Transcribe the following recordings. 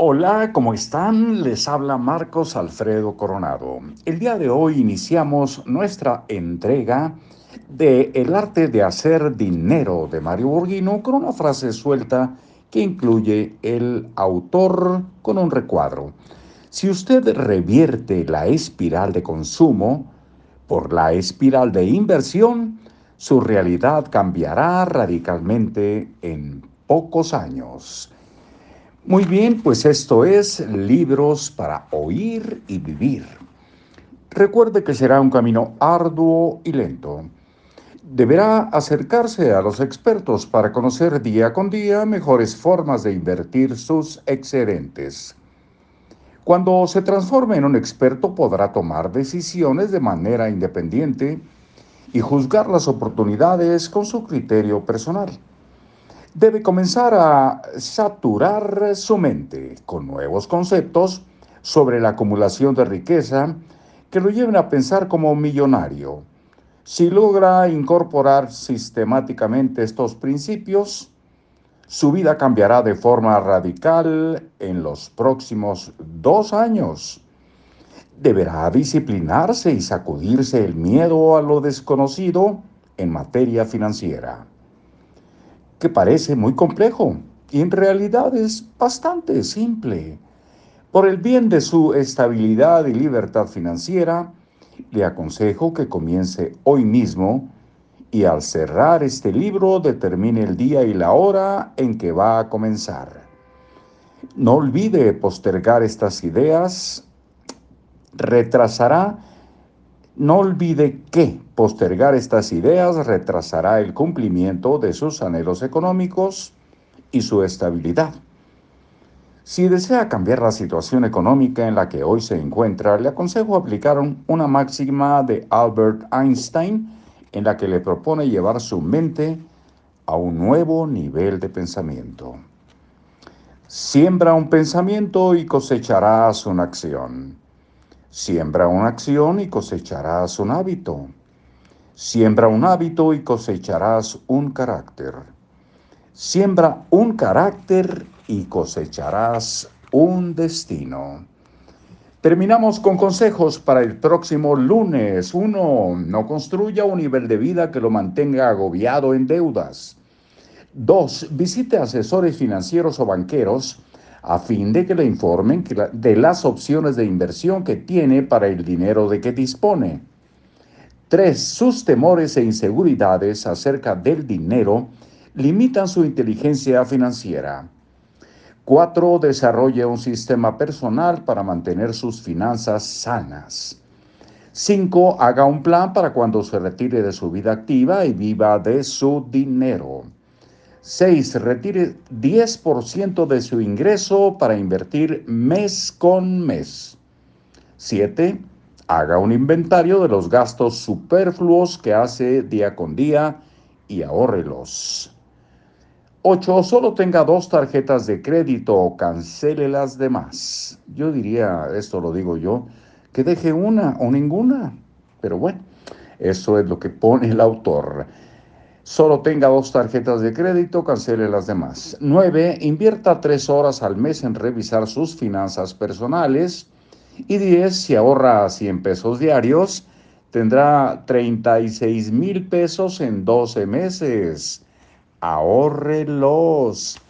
Hola, ¿cómo están? Les habla Marcos Alfredo Coronado. El día de hoy iniciamos nuestra entrega de El arte de hacer dinero de Mario Borghino con una frase suelta que incluye el autor con un recuadro. Si usted revierte la espiral de consumo por la espiral de inversión, su realidad cambiará radicalmente en pocos años. Muy bien, pues esto es Libros para Oír y Vivir. Recuerde que será un camino arduo y lento. Deberá acercarse a los expertos para conocer día con día mejores formas de invertir sus excedentes. Cuando se transforme en un experto podrá tomar decisiones de manera independiente y juzgar las oportunidades con su criterio personal debe comenzar a saturar su mente con nuevos conceptos sobre la acumulación de riqueza que lo lleven a pensar como millonario. Si logra incorporar sistemáticamente estos principios, su vida cambiará de forma radical en los próximos dos años. Deberá disciplinarse y sacudirse el miedo a lo desconocido en materia financiera que parece muy complejo y en realidad es bastante simple. Por el bien de su estabilidad y libertad financiera, le aconsejo que comience hoy mismo y al cerrar este libro determine el día y la hora en que va a comenzar. No olvide postergar estas ideas, retrasará no olvide que postergar estas ideas retrasará el cumplimiento de sus anhelos económicos y su estabilidad. Si desea cambiar la situación económica en la que hoy se encuentra, le aconsejo aplicar una máxima de Albert Einstein en la que le propone llevar su mente a un nuevo nivel de pensamiento. Siembra un pensamiento y cosecharás una acción. Siembra una acción y cosecharás un hábito. Siembra un hábito y cosecharás un carácter. Siembra un carácter y cosecharás un destino. Terminamos con consejos para el próximo lunes. Uno, no construya un nivel de vida que lo mantenga agobiado en deudas. Dos, visite asesores financieros o banqueros a fin de que le informen de las opciones de inversión que tiene para el dinero de que dispone. 3. Sus temores e inseguridades acerca del dinero limitan su inteligencia financiera. 4. Desarrolle un sistema personal para mantener sus finanzas sanas. 5. Haga un plan para cuando se retire de su vida activa y viva de su dinero. 6. Retire 10% de su ingreso para invertir mes con mes. 7. Haga un inventario de los gastos superfluos que hace día con día y ahórrelos. 8. Solo tenga dos tarjetas de crédito o cancele las demás. Yo diría, esto lo digo yo, que deje una o ninguna. Pero bueno, eso es lo que pone el autor. Solo tenga dos tarjetas de crédito, cancele las demás. 9. Invierta tres horas al mes en revisar sus finanzas personales. Y 10. Si ahorra 100 pesos diarios, tendrá 36 mil pesos en 12 meses. Ahórrelos.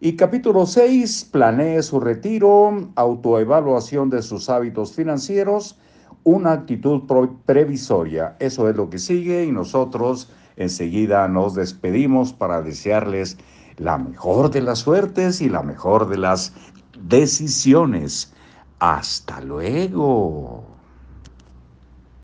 Y capítulo 6, planee su retiro, autoevaluación de sus hábitos financieros, una actitud previsoria. Eso es lo que sigue y nosotros Enseguida nos despedimos para desearles la mejor de las suertes y la mejor de las decisiones. Hasta luego.